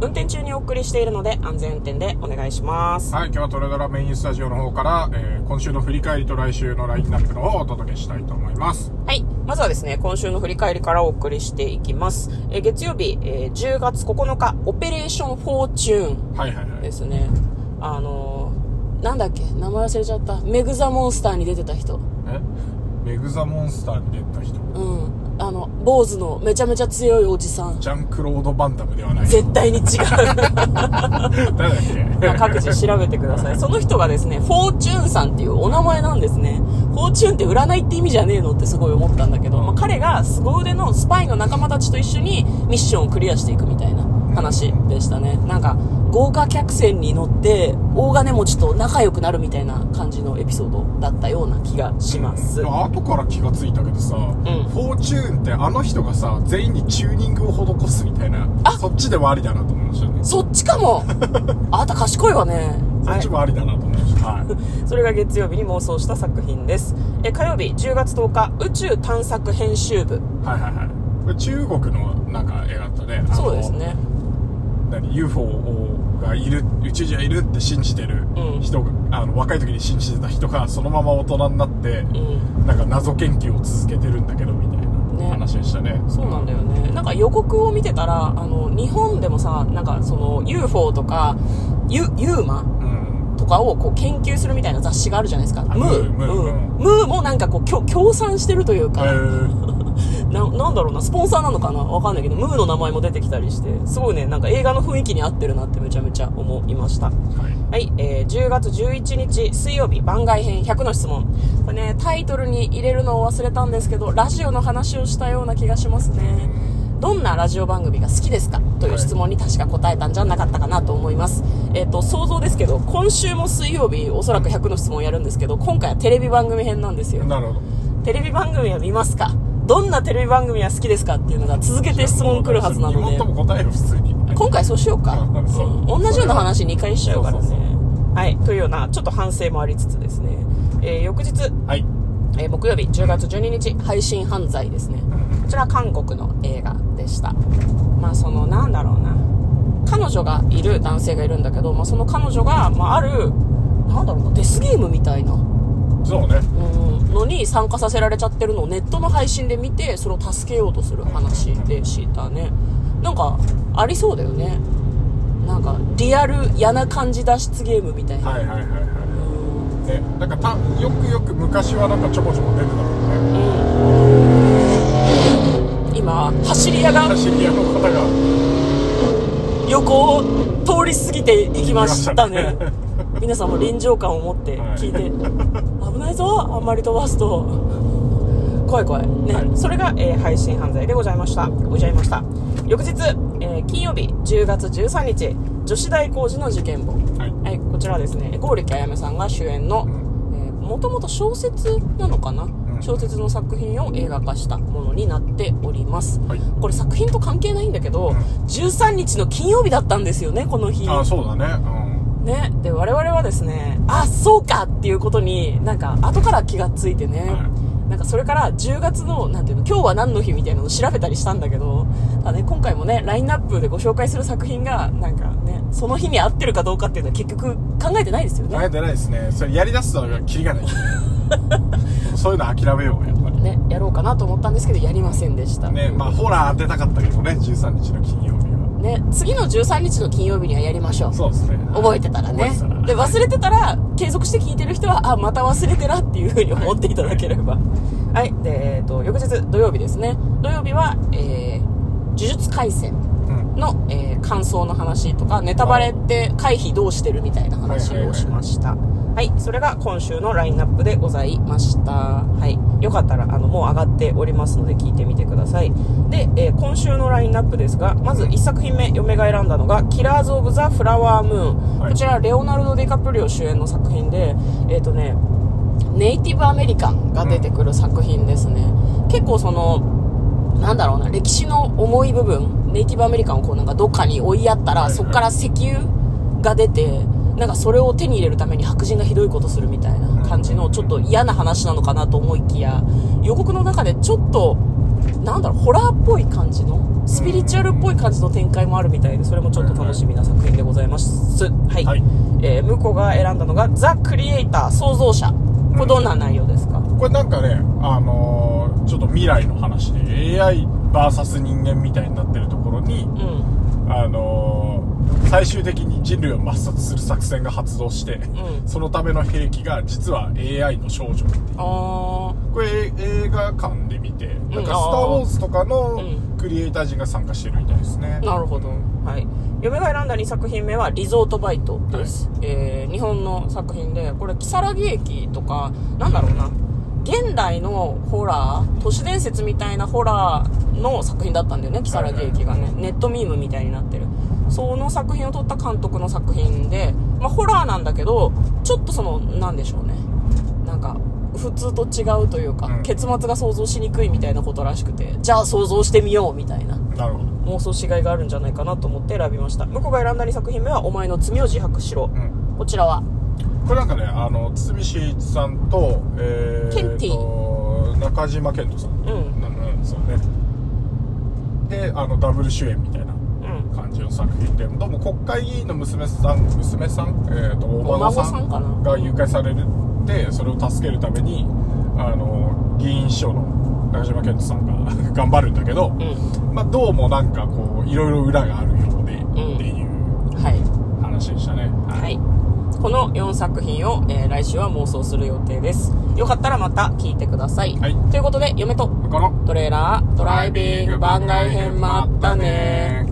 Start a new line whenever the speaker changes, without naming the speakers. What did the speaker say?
運転中にお送りしているので安全運転でお願いします。
はい、今日はトレドラメインスタジオの方から、えー今週の振り返りと来週のラインナップの方をお届けしたいと思います。
はい。まずはですね、今週の振り返りからお送りしていきます。えー月曜日、えー10月9日、オペレーションフォーチューン。
はいはいはい。
ですねあのー、なんだっけ名前忘れちゃったメグ・ザ・モンスターに出てた人
え？メグザモンスターに出た人。
うん。あの坊主のめちゃめちゃ強いおじさん。
ジャンクロード・バンダムではない。
絶対に違う。
誰だっけ？
まあ各自調べてください。その人がですねフォーチューンさんっていうお名前なんですね。フォーチューンって占いって意味じゃねえのってすごい思ったんだけど、まあ、彼が凄腕のスパイの仲間たちと一緒にミッションをクリアしていくみたいな話でしたね。なんか豪華客船に乗って大金持ちと仲良くなるみたいな感じのエピソードだったような気がします、
後から気がついたけどさ、
ん
フォーチューンってあの人がさ、全員にチューニングを施すみたいな、
あ
そっちでもありだなと思いましたね。
そっちかも あなた賢いわね
そっちもありだなと思いました。はい。
それが月曜日に妄想した作品ですえ火曜日10月10日宇宙探索編集部
はいはいはい。中国のなんか映画だったね。
そうですね
何 UFO がいる宇宙人がいるって信じてる
うん。
人が、あの若い時に信じてた人がそのまま大人になって、
うん。
なんか謎研究を続けてるんだけどみたい
ね。
な話でしたね。
そうなんだよね。なんか予告を見てたらあの日本でもさなんかその UFO とかユユーマ
うん。
とかをこう研究するみたいな雑誌があるじゃないですか。ムー
ムー。ムー
もなんかこうきょ協賛してるという
え
か、
ー
ななんだろうなスポンサーなのかな？わかんないけどムーの名前も出てきたりしてすごいねなんか映画の雰囲気に合ってるなってめちゃめちゃ思いました。
はい。
はい、えー10月11日水曜日番外編100の質問。これねタイトルに入れるのを忘れたんですけどラジオの話をしたような気がしますね。どんなラジオ番組が好きですか？という質問に確か答えたんじゃなかったかなと思います。えっ、と、想像ですけど、今週も水曜日、おそらく100の質問やるんですけど、今回はテレビ番組編なんですよ。
なるほど。
テレビ番組は見ますか？どんなテレビ番組は好きですかっていうのが続けて質問来るはずなので。今回そうしようか、
うん
同じような話2回しちゃうからね。はい。というようなちょっと反省もありつつですね、えー翌日、
はい。
えー木曜日10月12日配信犯罪ですね。こちらは韓国の映画でした。まあそのなんだろうな。彼女がいる男性がいるんだけど、まあ、その彼女が、まあ、あるなんだろうなデスゲームみたいな。
そうね。
うん。のに参加させられちゃってるのをネットの配信で見てそれを助けようとする話でしたね。なんかありそうだよね。なんかリアル嫌な感じ脱出ゲームみたいな、
はいはいはいはい。
うん
ねなんかたよくよく昔はなんかちょこちょこ出てたけどね。
今走り屋が
走り屋の方が。
横を通り過ぎていきましたね皆さんも臨場感を持って聞いて、危ないぞあんまり飛ばすと。怖い怖い。ね、
はい。
それが、えー配信犯罪でございました。ございました。翌日、えー金曜日10月13日女子大工事の事件簿。
はい。
はい、こちらはですね。剛力あやめさんが主演の、えー、もともと小説なのかな、
ん。
小説の作品を映画化したものになっております、
はい。
これ作品と関係ないんだけど、
ん。
13日の金曜日だったんですよねこの日。
あそうだね
ね。で我々はですねあそうかっていうことになんか後から気がついてね、
は
なんかそれから10月のなんていうの今日は何の日みたいなのを調べたりしたんだけどただね今回もねラインナップでご紹介する作品がなんかねその日に合ってるかどうかっていうのは結局考えてないですよね。
うん考えてないですね。それやりだすのがキリがない。そういうの諦めようやっぱり。
ねやろうかなと思ったんですけどやりませんでした。
ねまあホラー当てたかったけどね13日の金曜
ね次の13日の金曜日にはやりましょう。
そうですね。
覚えてたらね。で忘れてたら継続して聞いてる人はあまた忘れてらっていうふうに思っていただければ。はい。で、えー、と翌日土曜日ですね。土曜日は、えー呪術廻戦
うん。
の、えー感想の話とかネタバレって回避どうしてるみたいな話をしました。はいそれが今週のラインナップでございました。はいよかったらあのもう上がっておりますので聞いてみてください。で、えー今週のラインナップですがまず1作品目嫁が選んだのが「キラーズ・オブ・ザ・フラワームーン」
はい。
こちらレオナルド・ディカプリオ主演の作品でえっ、とねネイティブアメリカンが出てくる作品ですね、結構そのなんだろうな、歴史の重い部分、ネイティブアメリカンをこうなんかどっかに追いやったら、
はいはい。
そこから石油が出て、なんかそれを手に入れるために白人がひどいことするみたいな感じの、ちょっと嫌な話なのかなと思いきや、予告の中でちょっと、なんだろう、ホラーっぽい感じの、スピリチュアルっぽい感じの展開もあるみたいで、それもちょっと楽しみな作品でございます。はい。
はい
えー向こうが選んだのが、ザ・クリエイター、創造者。これどんな内容ですか、
これなんかね、あのーちょっと未来の話で AIVS 人間みたいになってるところに、
うん。
あのー最終的に人類を抹殺する作戦が発動して、
うん
そのための兵器が実は AI の少女っていう。これ映画館で見て、なんか「スター・ウォーズ」とかの
うん
クリエイター陣が参加してるみたいですね、
なるほど。はい。嫁が選んだ2作品目は、リゾートバイトです。えー、日本の作品で、これ、木更木駅とか、なんだろうな、現代のホラー、都市伝説みたいなホラーの作品だったんだよね、木更木駅がね。ネットミームみたいになってる。その作品を撮った監督の作品で、まあ、ホラーなんだけど、ちょっとその、なんでしょうね。なんか、普通と違うというか、
うん。
結末が想像しにくいみたいなことらしくて、じゃあ想像してみようみたいな。妄想しがいがあるんじゃないかなと思って選びました。向こうが選んだ2作品目は「お前の罪を自白しろ。
うん」
こちらは。
これなんかねあの堤真一さんと,、えー、
ケンティ
と中島健人さん、
うん。
うんうんそうね。であのダブル主演みたいな。
うん
感じの作品でどうも国会議員の娘さん娘さん、えー、とお
お孫さんかな？ん
が誘拐されるってそれを助けるためにあの議員秘書の中島健人さんが頑張るんだけど、
うん。
まあ、どうもなんかこういろいろ裏があるようで、
ん。
っていう
はい。
話でしたね。
はい。この4作品を、えー来週は妄想する予定です。よかったらまた聞いてください、
はい。
ということで嫁と
この
トレーラードライビング番外編もあったね